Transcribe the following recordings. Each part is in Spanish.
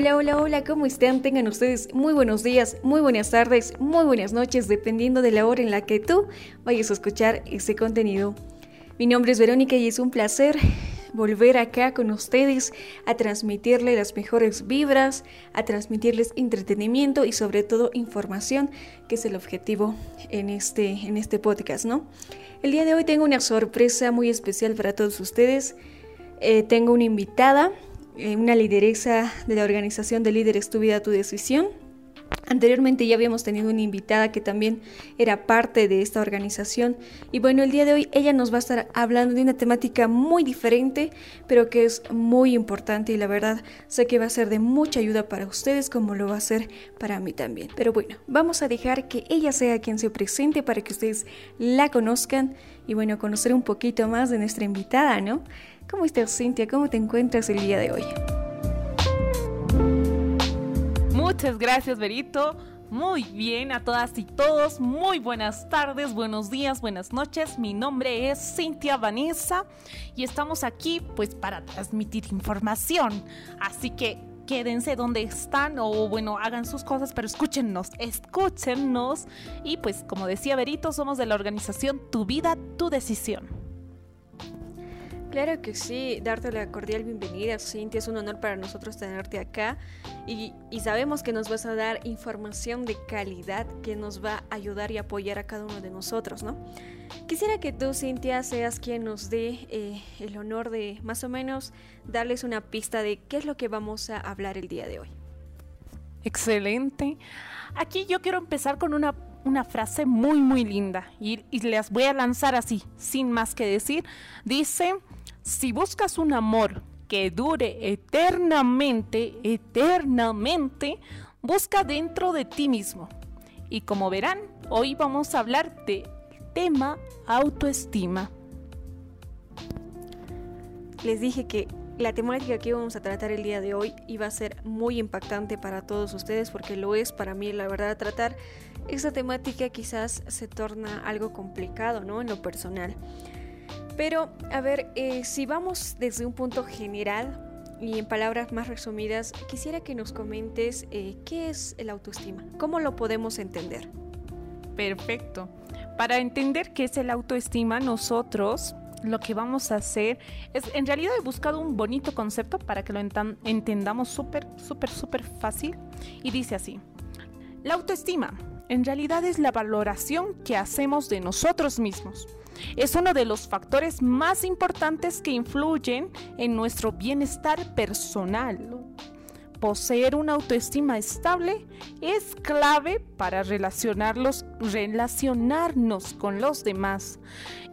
Hola, hola, hola, ¿cómo están? Tengan ustedes muy buenos días, muy buenas tardes, muy buenas noches, dependiendo de la hora en la que tú vayas a escuchar este contenido. Mi nombre es Verónica y es un placer volver acá con ustedes a transmitirles las mejores vibras, a transmitirles entretenimiento y sobre todo información, que es el objetivo en este, en este podcast, ¿no? El día de hoy tengo una sorpresa muy especial para todos ustedes. Eh, tengo una invitada una lideresa de la organización de líderes Tu vida, tu decisión. Anteriormente ya habíamos tenido una invitada que también era parte de esta organización y bueno, el día de hoy ella nos va a estar hablando de una temática muy diferente, pero que es muy importante y la verdad sé que va a ser de mucha ayuda para ustedes como lo va a ser para mí también. Pero bueno, vamos a dejar que ella sea quien se presente para que ustedes la conozcan y bueno, conocer un poquito más de nuestra invitada, ¿no? ¿Cómo estás, Cintia? ¿Cómo te encuentras el día de hoy? Muchas gracias, Berito. Muy bien a todas y todos, muy buenas tardes, buenos días, buenas noches. Mi nombre es Cintia Vanessa y estamos aquí pues para transmitir información. Así que quédense donde están o bueno, hagan sus cosas, pero escúchennos, escúchennos. Y pues como decía Berito, somos de la organización Tu vida, tu decisión. Claro que sí, darte la cordial bienvenida, Cintia, es un honor para nosotros tenerte acá y, sabemos que nos vas a dar información de calidad que nos va a ayudar y apoyar a cada uno de nosotros, ¿no? Quisiera que tú, Cintia, seas quien nos dé eh, el honor de más o menos darles una pista de qué es lo que vamos a hablar el día de hoy. Excelente. Aquí yo quiero empezar con una una frase muy muy linda y, y, les voy a lanzar así, sin más que decir. Dice, si buscas un amor que dure eternamente, eternamente, busca dentro de ti mismo. Y como verán, hoy vamos a hablar de tema autoestima. Les dije que la temática que vamos a tratar el día de hoy iba a ser muy impactante para todos ustedes porque lo es para mí, la verdad, tratar esa temática quizás se torna algo complicado, ¿no? En lo personal. Pero, a ver, eh, si vamos desde un punto general y en palabras más resumidas, quisiera que nos comentes eh, qué es el autoestima, cómo lo podemos entender. Perfecto. Para entender qué es el autoestima, nosotros lo que vamos a hacer es, en realidad he buscado un bonito concepto para que lo entendamos súper, súper, súper fácil. Y dice así, la autoestima en realidad es la valoración que hacemos de nosotros mismos es uno de los factores más importantes que influyen en nuestro bienestar personal. Poseer una autoestima estable es clave para relacionarnos con los demás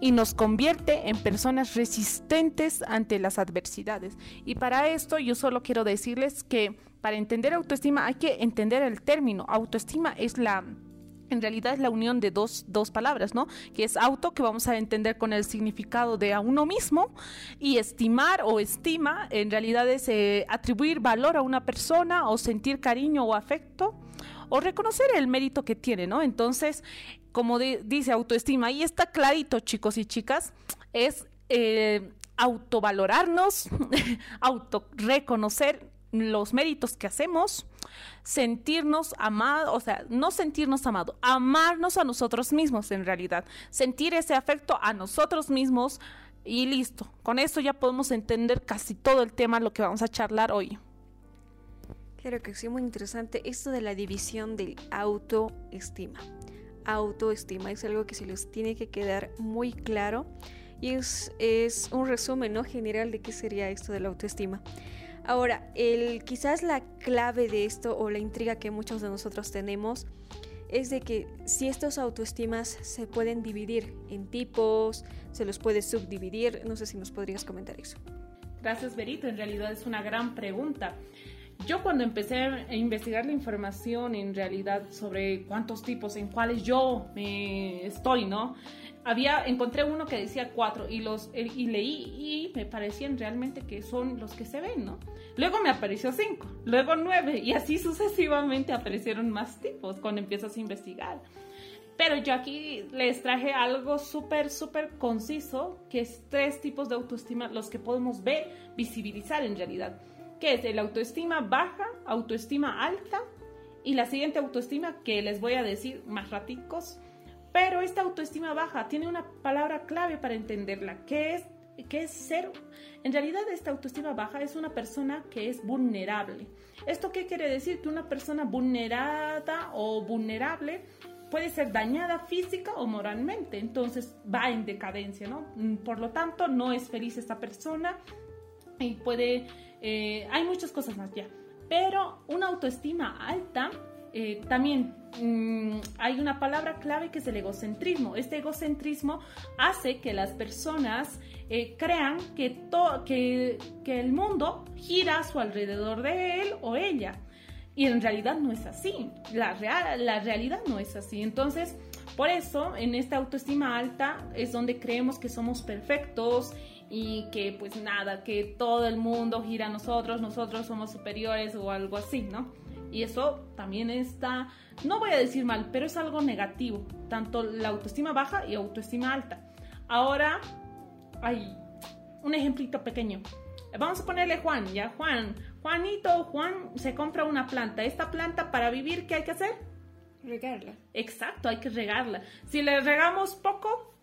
y nos convierte en personas resistentes ante las adversidades. Y para esto yo solo quiero decirles que para entender autoestima hay que entender el término. Autoestima es la en realidad es la unión de dos, palabras, ¿no? Que es auto, que vamos a entender con el significado de a uno mismo, y estimar o estima, en realidad es eh, atribuir valor a una persona o sentir cariño o afecto o reconocer el mérito que tiene, ¿no? Entonces, como dice autoestima, ahí está clarito, chicos y chicas, es eh, autovalorarnos, autorreconocer los méritos que hacemos, sentirnos amados, o sea, no sentirnos amados, amarnos a nosotros mismos en realidad, sentir ese afecto a nosotros mismos y listo. Con eso ya podemos entender casi todo el tema lo que vamos a charlar hoy. Claro que sí, muy interesante esto de la división del autoestima. Autoestima es algo que se les tiene que quedar muy claro y es, es un resumen ¿no? general de qué sería esto de la autoestima. Ahora, el, quizás la clave de esto o la intriga que muchos de nosotros tenemos es de que si estos autoestimas se pueden dividir en tipos, se los puede subdividir, no sé si nos podrías comentar eso. Gracias, Berito. En realidad es una gran pregunta. Yo cuando empecé a investigar la información en realidad sobre cuántos tipos, en cuáles yo me estoy, ¿no? había, encontré uno que decía cuatro y los eh, y leí y me parecían realmente que son los que se ven, ¿no? Luego me apareció cinco, luego nueve y así sucesivamente aparecieron más tipos cuando empiezas a investigar. Pero yo aquí les traje algo súper, súper conciso, que es tres tipos de autoestima, los que podemos ver, visibilizar en realidad. Que es el autoestima baja, autoestima alta y la siguiente autoestima que les voy a decir más raticos. Pero esta autoestima baja tiene una palabra clave para entenderla, que es que es ser, en realidad esta autoestima baja es una persona que es vulnerable. ¿Esto qué quiere decir? Que una persona vulnerada o vulnerable puede ser dañada física o moralmente, entonces va en decadencia, ¿no? Por lo tanto, no es feliz esta persona y puede, eh, hay muchas cosas más ya, pero una autoestima alta eh, también mm, hay una palabra clave que es el egocentrismo. Este egocentrismo hace que las personas eh, crean que, que, que el mundo gira a su alrededor de él o ella. Y en realidad no es así. La, real, la realidad no es así. Entonces, por eso, en esta autoestima alta es donde creemos que somos perfectos y que pues nada, que todo el mundo gira a nosotros, nosotros somos superiores o algo así, ¿no? Y eso también está, no voy a decir mal, pero es algo negativo, tanto la autoestima baja y autoestima alta. Ahora, hay un ejemplito pequeño. Vamos a ponerle Juan, ya Juan. Juanito, Juan se compra una planta. Esta planta para vivir, ¿qué hay que hacer? Regarla. Exacto, hay que regarla. Si le regamos poco,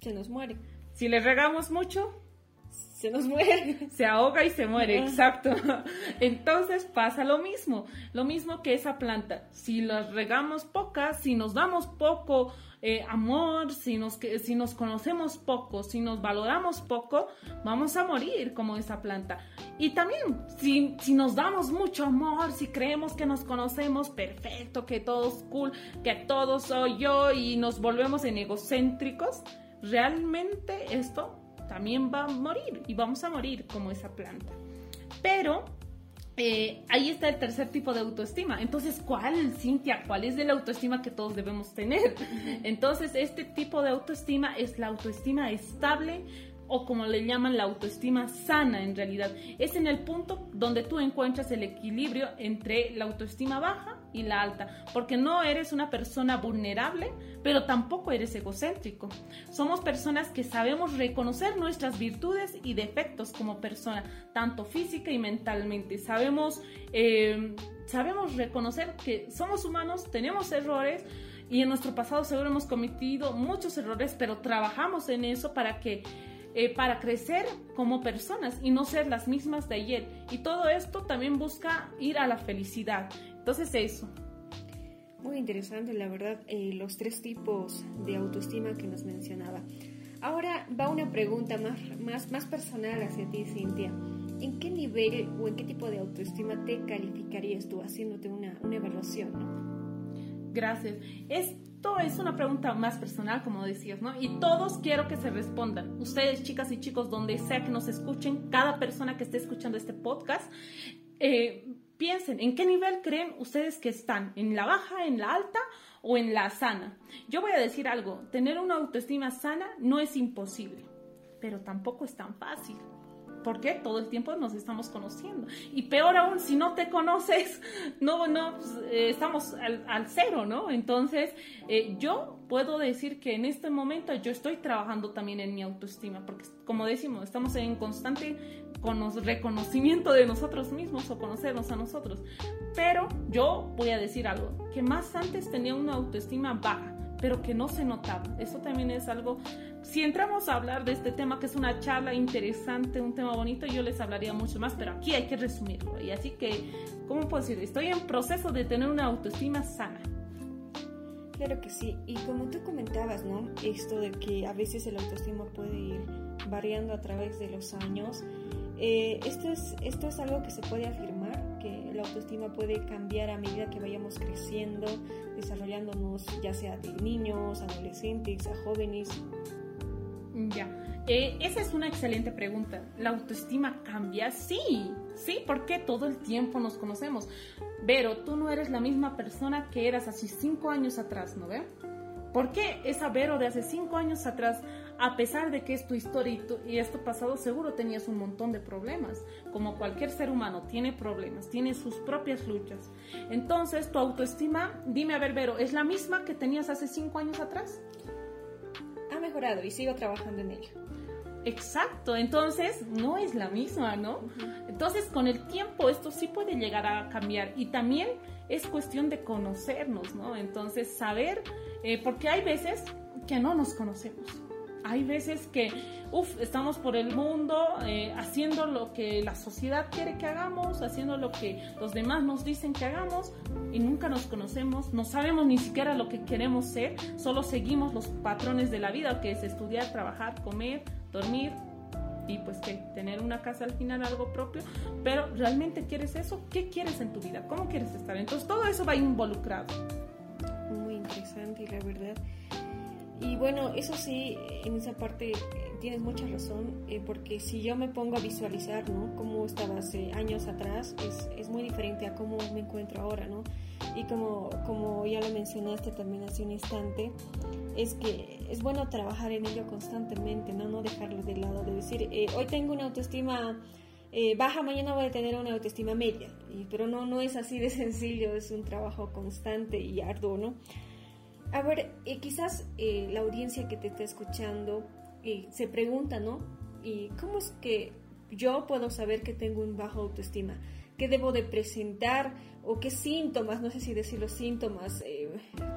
se nos muere. Si le regamos mucho, se nos muere. Se ahoga y se muere, exacto. Entonces pasa lo mismo, lo mismo que esa planta. Si la regamos pocas, si nos damos poco eh, amor, si nos, si nos conocemos poco, si nos valoramos poco, vamos a morir como esa planta. Y también, si, si nos damos mucho amor, si creemos que nos conocemos perfecto, que todos cool, que todos soy yo y nos volvemos en egocéntricos, realmente esto también va a morir y vamos a morir como esa planta. Pero eh, ahí está el tercer tipo de autoestima. Entonces, ¿cuál, Cintia? ¿Cuál es la autoestima que todos debemos tener? Entonces, este tipo de autoestima es la autoestima estable, o como le llaman la autoestima sana en realidad. Es en el punto donde tú encuentras el equilibrio entre la autoestima baja y la alta, porque no eres una persona vulnerable, pero tampoco eres egocéntrico. Somos personas que sabemos reconocer nuestras virtudes y defectos como persona, tanto física y mentalmente. Sabemos, eh, sabemos reconocer que somos humanos, tenemos errores, y en nuestro pasado seguro hemos cometido muchos errores, pero trabajamos en eso para que eh, para crecer como personas y no ser las mismas de ayer. Y todo esto también busca ir a la felicidad. Entonces eso. Muy interesante, la verdad, eh, los tres tipos de autoestima que nos mencionaba. Ahora va una pregunta más, más, más personal hacia ti, Cintia. ¿En qué nivel o en qué tipo de autoestima te calificarías tú haciéndote una, una evaluación? Gracias. Es es una pregunta más personal, como decías, ¿no? Y todos quiero que se respondan. Ustedes, chicas y chicos, donde sea que nos escuchen, cada persona que esté escuchando este podcast, eh, piensen en qué nivel creen ustedes que están, en la baja, en la alta o en la sana. Yo voy a decir algo, tener una autoestima sana no es imposible, pero tampoco es tan fácil porque todo el tiempo nos estamos conociendo. Y peor aún, si no te conoces, no, no, pues, eh, estamos al, cero, ¿no? Entonces, eh, yo puedo decir que en este momento yo estoy trabajando también en mi autoestima, porque como decimos, estamos en constante reconocimiento de nosotros mismos o conocernos a nosotros. Pero yo voy a decir algo, que más antes tenía una autoestima baja pero que no se notaba. Eso también es algo, si entramos a hablar de este tema, que es una charla interesante, un tema bonito, yo les hablaría mucho más, pero aquí hay que resumirlo. Y así que, ¿cómo puedo decir? Estoy en proceso de tener una autoestima sana. Claro que sí, y como tú comentabas, ¿no? Esto de que a veces el autoestima puede ir variando a través de los años, eh, esto, es, esto es algo que se puede afirmar autoestima puede cambiar a medida que vayamos creciendo, desarrollándonos ya sea de niños, adolescentes, a jóvenes. Ya, eh, esa es una excelente pregunta. ¿La autoestima cambia? Sí, sí, porque todo el tiempo nos conocemos. Pero tú no eres la misma persona que eras hace cinco años atrás, ¿no ve? ¿Por qué esa Vero de hace cinco años atrás, a pesar de que es tu historia y, esto pasado, seguro tenías un montón de problemas? Como cualquier ser humano, tiene problemas, tiene sus propias luchas. Entonces, tu autoestima, dime a ver, Vero, ¿es la misma que tenías hace cinco años atrás? Ha mejorado y sigo trabajando en ello. Exacto, entonces no es la misma, ¿no? Entonces con el tiempo esto sí puede llegar a cambiar y también es cuestión de conocernos, ¿no? Entonces saber, eh, porque hay veces que no nos conocemos. Hay veces que, uff, estamos por el mundo eh, haciendo lo que la sociedad quiere que hagamos, haciendo lo que los demás nos dicen que hagamos y nunca nos conocemos, no sabemos ni siquiera lo que queremos ser, solo seguimos los patrones de la vida, que es estudiar, trabajar, comer, dormir y pues que tener una casa al final, algo propio, pero ¿realmente quieres eso? ¿Qué quieres en tu vida? ¿Cómo quieres estar? Entonces todo eso va involucrado. Muy interesante, la verdad. Y bueno, eso sí, en esa parte eh, tienes mucha razón, eh, porque si yo me pongo a visualizar, ¿no? Cómo estaba hace años atrás, es, es muy diferente a cómo me encuentro ahora, ¿no? Y como, como ya lo mencionaste también hace un instante, es que es bueno trabajar en ello constantemente, no, no dejarlo de lado, de decir, eh, hoy tengo una autoestima eh, baja, mañana voy a tener una autoestima media, y, pero no, no es así de sencillo, es un trabajo constante y arduo, ¿no? A ver, eh, quizás la audiencia que te está escuchando se pregunta, ¿no? ¿Y cómo es que yo puedo saber que tengo un bajo autoestima? ¿Qué debo de presentar? o qué síntomas, no sé si decir los síntomas, eh,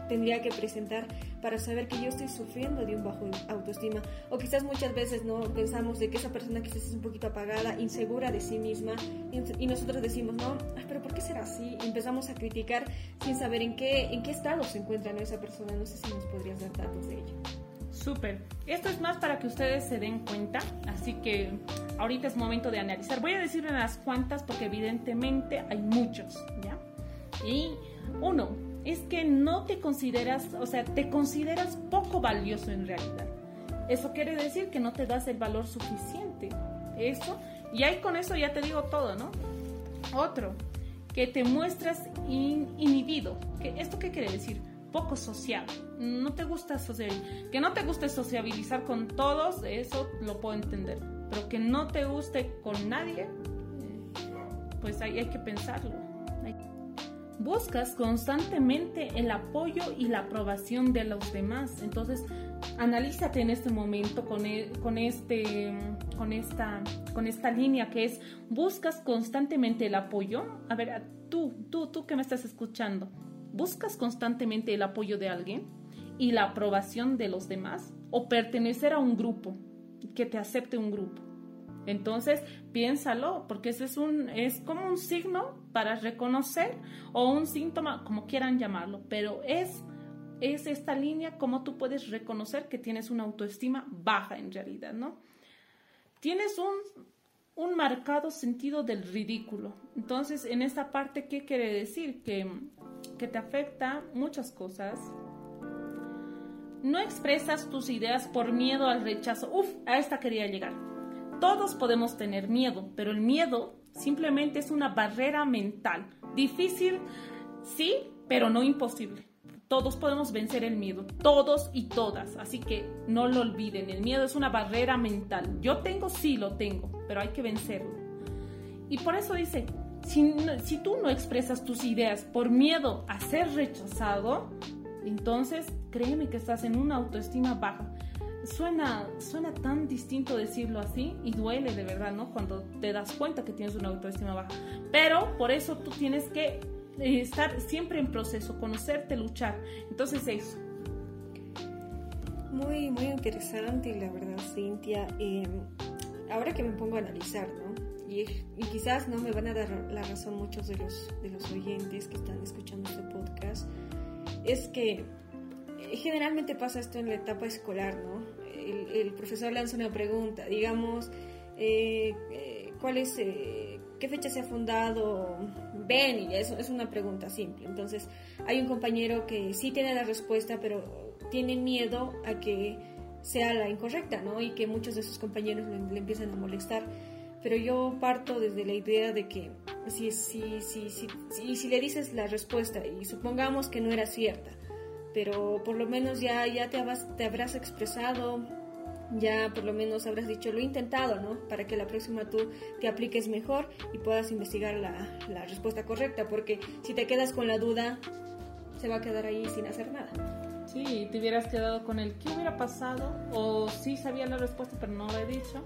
tendría que presentar para saber que yo estoy sufriendo de un bajo autoestima. O quizás muchas veces no pensamos de que esa persona quizás es un poquito apagada, insegura de sí misma, y nosotros decimos, no, pero ¿por qué será así? empezamos a criticar sin saber en qué, en qué estado se encuentra esa persona. No sé si nos podrías dar datos de ello. Súper. Esto es más para que ustedes se den cuenta, así que ahorita es momento de analizar. Voy a decir unas cuantas porque evidentemente hay muchos, ¿ya? Y uno, es que no te consideras, o sea, te consideras poco valioso en realidad. Eso quiere decir que no te das el valor suficiente. Eso, y ahí con eso ya te digo todo, ¿no? Otro, que te muestras inhibido. ¿Esto qué quiere decir? Poco social. No te gusta que no te guste sociabilizar con todos, eso lo puedo entender. Pero que no te guste con nadie, pues ahí hay que pensarlo. Buscas constantemente el apoyo y la aprobación de los demás. Entonces, analízate en este momento con, e, con, este, con, esta, con esta línea que es, buscas constantemente el apoyo. A ver, tú, tú, tú que me estás escuchando ¿Buscas constantemente el apoyo de alguien y la aprobación de los demás? ¿O pertenecer a un grupo, que te acepte un grupo? Entonces, piénsalo, porque ese es, un, es como un signo para reconocer o un síntoma, como quieran llamarlo, pero es, es esta línea como tú puedes reconocer que tienes una autoestima baja en realidad, ¿no? Tienes un, un marcado sentido del ridículo. Entonces, en esta parte, ¿qué quiere decir? Que, que te afecta muchas cosas. No expresas tus ideas por miedo al rechazo. Uf, a esta quería llegar. Todos podemos tener miedo, pero el miedo simplemente es una barrera mental. Difícil, sí, pero no imposible. Todos podemos vencer el miedo, todos y todas, así que no lo olviden, el miedo es una barrera mental. Yo tengo, sí lo tengo, pero hay que vencerlo. Y por eso dice, si, tú no expresas tus ideas por miedo a ser rechazado, entonces créeme que estás en una autoestima baja. Suena, suena tan distinto decirlo así y duele de verdad, ¿no? Cuando te das cuenta que tienes una autoestima baja. Pero por eso tú tienes que eh, estar siempre en proceso, conocerte, luchar. Entonces eso. Muy, muy interesante, la verdad, Cintia. Em, ahora que me pongo a analizar, ¿no? Y, quizás no me van a dar la razón muchos de los, de los oyentes que están escuchando este podcast, es que eh, generalmente pasa esto en la etapa escolar, ¿no? El, profesor lanza una pregunta, digamos, eh, ¿cuál es, qué fecha se ha fundado ven y eso es una pregunta simple. Entonces hay un compañero que sí tiene la respuesta, pero tiene miedo a que sea la incorrecta, ¿no? Y que muchos de sus compañeros le, empiecen a molestar. Pero yo parto desde la idea de que si, si, si, si, si le dices la respuesta y supongamos que no era cierta, pero por lo menos ya, ya te, te habrás expresado, ya por lo menos habrás dicho lo he intentado, ¿no? Para que la próxima tú te apliques mejor y puedas investigar la, la, respuesta correcta, porque si te quedas con la duda, se va a quedar ahí sin hacer nada. Sí, te hubieras quedado con el qué hubiera pasado o sí sabía la respuesta pero no lo he dicho.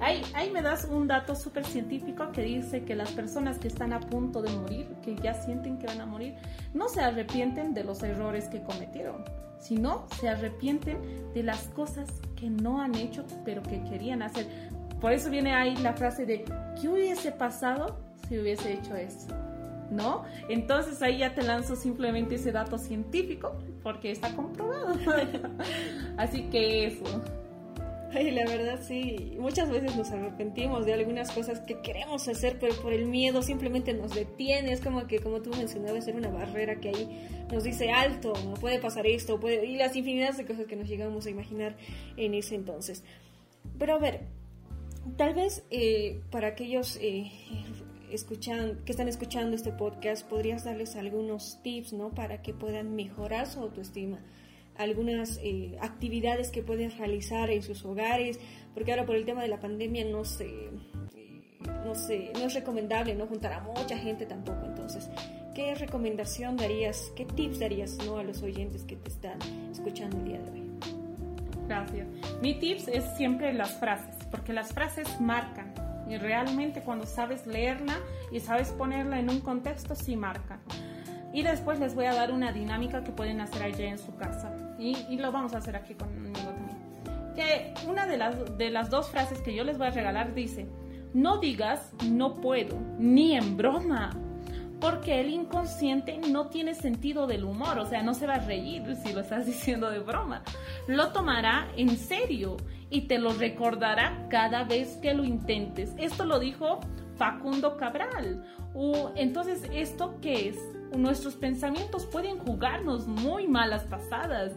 Ahí, ahí me das un dato súper científico que dice que las personas que están a punto de morir, que ya sienten que van a morir, no se arrepienten de los errores que cometieron, sino se arrepienten de las cosas que no han hecho pero que querían hacer. Por eso viene ahí la frase de ¿qué hubiese pasado si hubiese hecho eso? ¿No? Entonces ahí ya te lanzo simplemente ese dato científico porque está comprobado. Así que eso. Ay, la verdad sí, muchas veces nos arrepentimos de algunas cosas que queremos hacer, pero por el miedo simplemente nos detiene. Es como que, como tú mencionabas, ser una barrera que ahí nos dice alto, no puede pasar esto, puede... y las infinidades de cosas que nos llegamos a imaginar en ese entonces. Pero a ver, tal vez eh, para aquellos eh, escuchan, que están escuchando este podcast, podrías darles algunos tips, ¿no? Para que puedan mejorar su autoestima. Algunas eh, actividades que pueden realizar en sus hogares, porque ahora por el tema de la pandemia no se, no sé, no es recomendable no juntar a mucha gente tampoco. Entonces, ¿qué recomendación darías, qué tips darías ¿no? a los oyentes que te están escuchando el día de hoy? Gracias. Mi tips es siempre las frases, porque las frases marcan y realmente cuando sabes leerla y sabes ponerla en un contexto, sí marca. Y después les voy a dar una dinámica que pueden hacer allá en su casa. Y, y lo vamos a hacer aquí conmigo también. Que una de las, de las dos frases que yo les voy a regalar dice, no digas no puedo, ni en broma porque el inconsciente no tiene sentido del humor, o sea, no se va a reír si lo estás diciendo de broma, lo tomará en serio y te lo recordará cada vez que lo intentes. Esto lo dijo Facundo Cabral. entonces, ¿esto qué es? Nuestros pensamientos pueden jugarnos muy malas pasadas,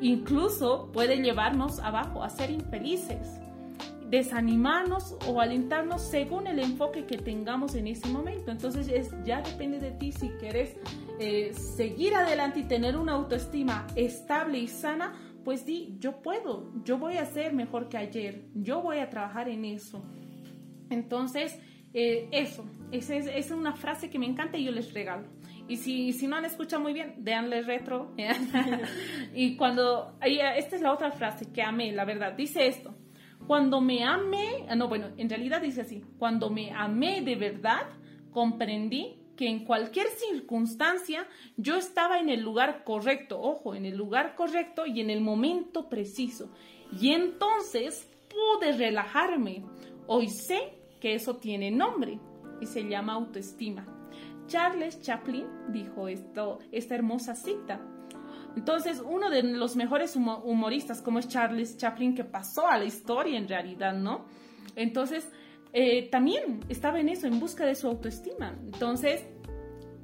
incluso pueden llevarnos abajo a ser infelices desanimarnos o alentarnos según el enfoque que tengamos en ese momento. Entonces es, ya depende de ti si quieres eh, seguir adelante y tener una autoestima estable y sana, pues di, yo puedo, yo voy a ser mejor que ayer, yo voy a trabajar en eso. Entonces, eh, eso, esa es, una frase que me encanta y yo les regalo. Y si, si no han escuchado muy bien, déanle retro. y cuando, esta es la otra frase que amé, la verdad, dice esto. Cuando me amé, ah, no, bueno, en realidad dice así, cuando me amé de verdad, comprendí que en cualquier circunstancia yo estaba en el lugar correcto, ojo, en el lugar correcto y en el momento preciso. Y entonces pude relajarme. Hoy sé que eso tiene nombre y se llama autoestima. Charles Chaplin dijo esto, esta hermosa cita. Entonces, uno de los mejores humoristas, como es Charles Chaplin, que pasó a la historia en realidad, ¿no? Entonces, eh, también estaba en eso, en busca de su autoestima. Entonces,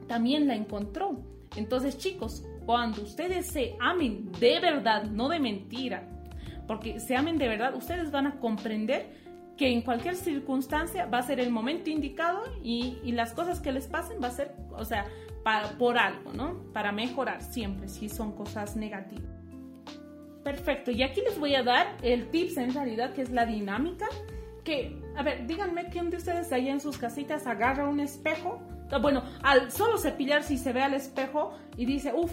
también la encontró. Entonces, chicos, cuando ustedes se amen de verdad, no de mentira, porque se amen de verdad, ustedes van a comprender que en cualquier circunstancia va a ser el momento indicado y, y las cosas que les pasen va a ser, o sea, por algo, ¿no? Para mejorar siempre, si son cosas negativas. Perfecto, y aquí les voy a dar el tips en realidad, que es la dinámica. Que, a ver, díganme quién de ustedes allá en sus casitas agarra un espejo. Ah, bueno, al solo cepillar si se ve al espejo y dice, uff,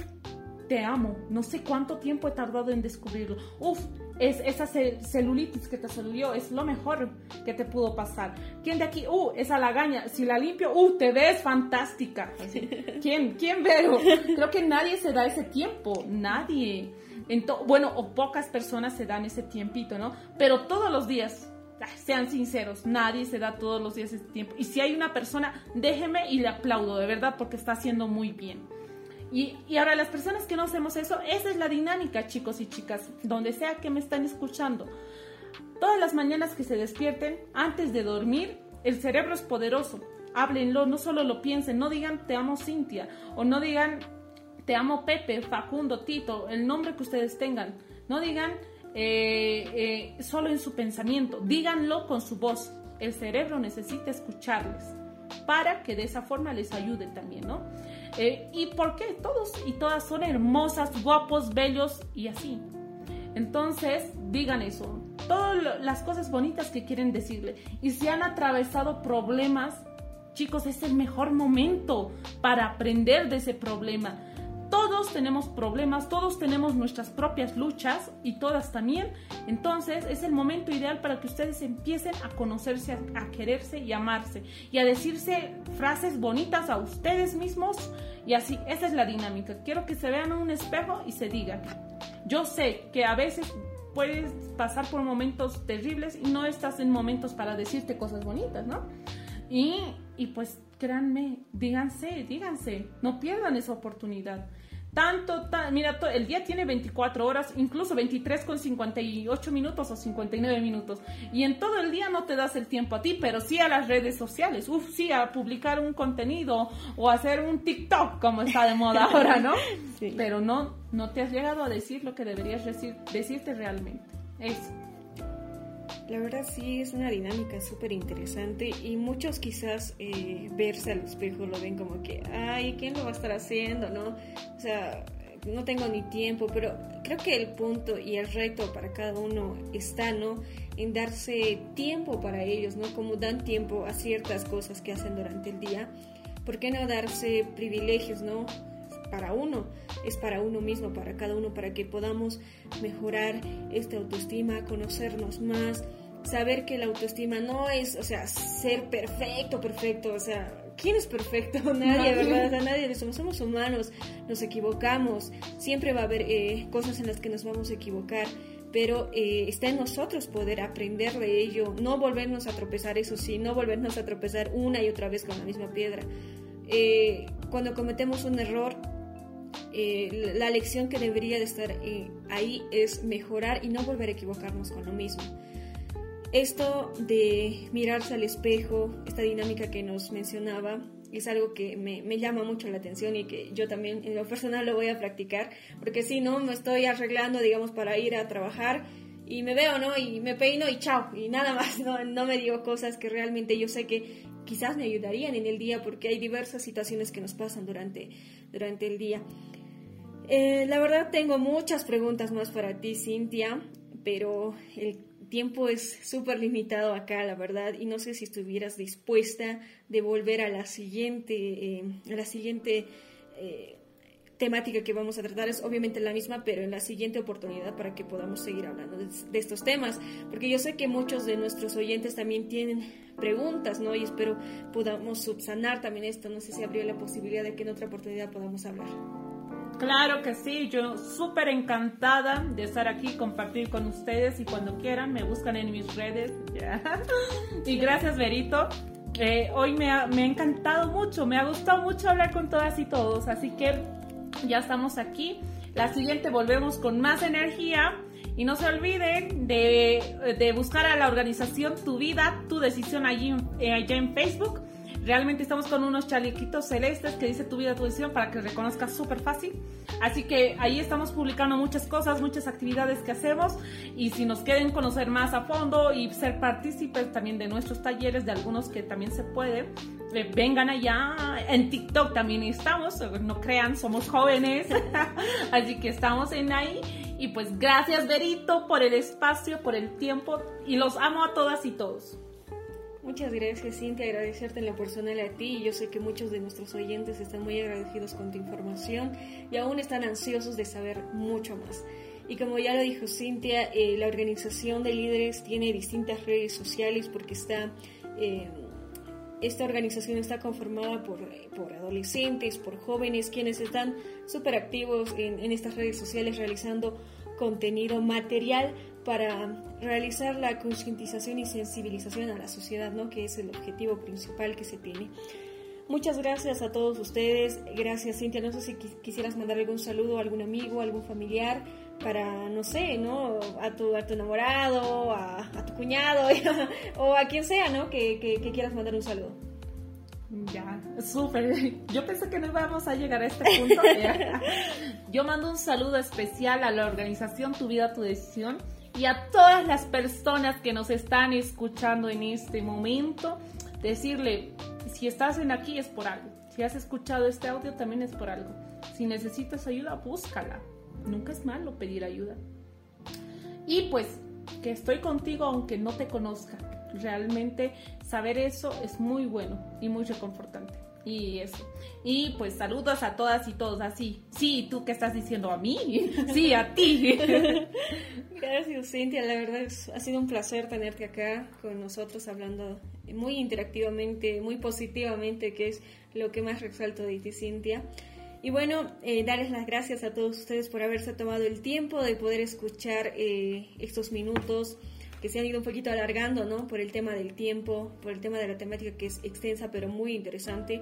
te amo. No sé cuánto tiempo he tardado en descubrirlo. Uf, es esa celulitis que te salió, es lo mejor que te pudo pasar. ¿Quién de aquí? Uh, esa lagaña, si la limpio, uh, te ves fantástica. ¿Quién? ¿Quién veo? Creo que nadie se da ese tiempo, nadie. bueno, o pocas personas se dan ese tiempito, ¿no? Pero todos los días, sean sinceros, nadie se da todos los días ese tiempo. Y si hay una persona, déjeme y le aplaudo, de verdad, porque está haciendo muy bien. Y, ahora las personas que no hacemos eso, esa es la dinámica, chicos y chicas, donde sea que me están escuchando. Todas las mañanas que se despierten, antes de dormir, el cerebro es poderoso. Háblenlo, no solo lo piensen, no digan te amo Cintia o no digan te amo Pepe, Facundo, Tito, el nombre que ustedes tengan. No digan eh, eh, solo en su pensamiento, díganlo con su voz. El cerebro necesita escucharles para que de esa forma les ayude también, ¿no? Eh, ¿Y por qué? Todos y todas son hermosas, guapos, bellos y así. Entonces, digan eso. Todas las cosas bonitas que quieren decirle. Y si han atravesado problemas, chicos, es el mejor momento para aprender de ese problema. Todos tenemos problemas, todos tenemos nuestras propias luchas y todas también. Entonces es el momento ideal para que ustedes empiecen a conocerse, a, quererse y amarse y a decirse frases bonitas a ustedes mismos y así, esa es la dinámica. Quiero que se vean en un espejo y se digan, yo sé que a veces puedes pasar por momentos terribles y no estás en momentos para decirte cosas bonitas, ¿no? Y, y pues créanme, díganse, díganse, no pierdan esa oportunidad. Tanto, mira, el día tiene 24 horas, incluso 23 con 58 minutos o 59 minutos. Y en todo el día no te das el tiempo a ti, pero sí a las redes sociales. Uf, sí, a publicar un contenido o hacer un TikTok, como está de moda ahora, ¿no? Pero no, no te has llegado a decir lo que deberías decir, decirte realmente. Eso. La verdad sí es una dinámica súper interesante y muchos quizás eh, verse al espejo lo ven como que, ay, ¿quién lo va a estar haciendo? ¿No? O sea, no tengo ni tiempo, pero creo que el punto y el reto para cada uno está, ¿no? En darse tiempo para ellos, ¿no? Como dan tiempo a ciertas cosas que hacen durante el día, ¿por qué no darse privilegios, ¿no? Para uno, es para uno mismo, para cada uno, para que podamos mejorar esta autoestima, conocernos más, saber que la autoestima no es, o sea, ser perfecto, perfecto, o sea, ¿quién es perfecto? Nadie, ¿verdad? nadie somos, somos humanos, nos equivocamos, siempre va a haber eh, cosas en las que nos vamos a equivocar, pero eh, está en nosotros poder aprender de ello, no volvernos a tropezar, eso sí, no volvernos a tropezar una y otra vez con la misma piedra. Eh, cuando cometemos un error, la lección que debería de estar ahí es mejorar y no volver a equivocarnos con lo mismo. Esto de mirarse al espejo, esta dinámica que nos mencionaba, es algo que me, llama mucho la atención y que yo también en lo personal lo voy a practicar, porque si no, me estoy arreglando, digamos, para ir a trabajar y me veo, ¿no? Y me peino y chao, y nada más, no, no me digo cosas que realmente yo sé que quizás me ayudarían en el día, porque hay diversas situaciones que nos pasan durante, durante el día. Eh, la verdad tengo muchas preguntas más para ti, Cintia, pero el tiempo es súper limitado acá, la verdad, y no sé si estuvieras dispuesta de volver a la siguiente, eh, a la siguiente eh, temática que vamos a tratar. Es obviamente la misma, pero en la siguiente oportunidad para que podamos seguir hablando de, estos temas, porque yo sé que muchos de nuestros oyentes también tienen preguntas, ¿no? Y espero podamos subsanar también esto. No sé si habría la posibilidad de que en otra oportunidad podamos hablar. Claro que sí, yo súper encantada de estar aquí, compartir con ustedes y cuando quieran me buscan en mis redes. Y gracias, Berito. Eh, hoy me ha, me ha encantado mucho, me ha gustado mucho hablar con todas y todos, así que ya estamos aquí. La siguiente volvemos con más energía. Y no se olviden de, de buscar a la organización Tu Vida, Tu Decisión allí eh, allá en Facebook Realmente estamos con unos chalequitos celestes que dice tu vida, tu decisión para que reconozcas súper fácil. Así que ahí estamos publicando muchas cosas, muchas actividades que hacemos y si nos quieren conocer más a fondo y ser partícipes también de nuestros talleres, de algunos que también se puede, eh, vengan allá. En TikTok también estamos, no crean, somos jóvenes. Así que estamos en ahí. Y pues gracias Berito por el espacio, por el tiempo y los amo a todas y todos. Muchas gracias, Cintia. Agradecerte en la personal a ti. Yo sé que muchos de nuestros oyentes están muy agradecidos con tu información y aún están ansiosos de saber mucho más. Y como ya lo dijo Cintia, eh, la organización de líderes tiene distintas redes sociales porque está, eh, esta organización está conformada por, por, adolescentes, por jóvenes, quienes están súper activos en, en estas redes sociales realizando contenido material para realizar la concientización y sensibilización a la sociedad, ¿no? que es el objetivo principal que se tiene. Muchas gracias a todos ustedes. Gracias, Cintia. No sé si quisieras mandar algún saludo a algún amigo, a algún familiar para, no sé, ¿no? A tu, a tu enamorado, a, tu cuñado o a quien sea, ¿no? Que, que, quieras mandar un saludo. Ya, súper. Yo pensé que no íbamos a llegar a este punto. Yo mando un saludo especial a la organización Tu Vida, Tu Decisión y a todas las personas que nos están escuchando en este momento, decirle, si estás en aquí es por algo. Si has escuchado este audio también es por algo. Si necesitas ayuda, búscala. Nunca es malo pedir ayuda. Y pues que estoy contigo aunque no te conozca. Realmente saber eso es muy bueno y muy reconfortante. Y eso. Y pues saludos a todas y todos así. Sí, ¿tú qué estás diciendo a mí? Sí, a ti. Gracias, Cintia. La verdad es, ha sido un placer tenerte acá con nosotros hablando muy interactivamente, muy positivamente, que es lo que más resalto de ti, Cintia. Y bueno, eh, darles las gracias a todos ustedes por haberse tomado el tiempo de poder escuchar eh, estos minutos que se han ido un poquito alargando, ¿no? Por el tema del tiempo, por el tema de la temática que es extensa pero muy interesante.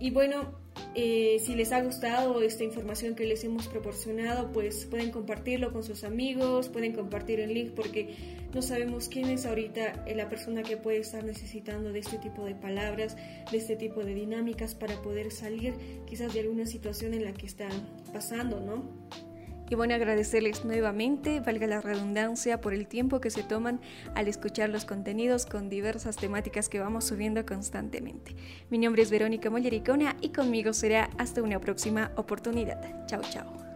Y bueno, eh, si les ha gustado esta información que les hemos proporcionado, pues pueden compartirlo con sus amigos, pueden compartir el link porque no sabemos quién es ahorita la persona que puede estar necesitando de este tipo de palabras, de este tipo de dinámicas para poder salir quizás de alguna situación en la que están pasando, ¿no? Y bueno, agradecerles nuevamente, valga la redundancia, por el tiempo que se toman al escuchar los contenidos con diversas temáticas que vamos subiendo constantemente. Mi nombre es Verónica Mollericona y conmigo será hasta una próxima oportunidad. Chao, chao.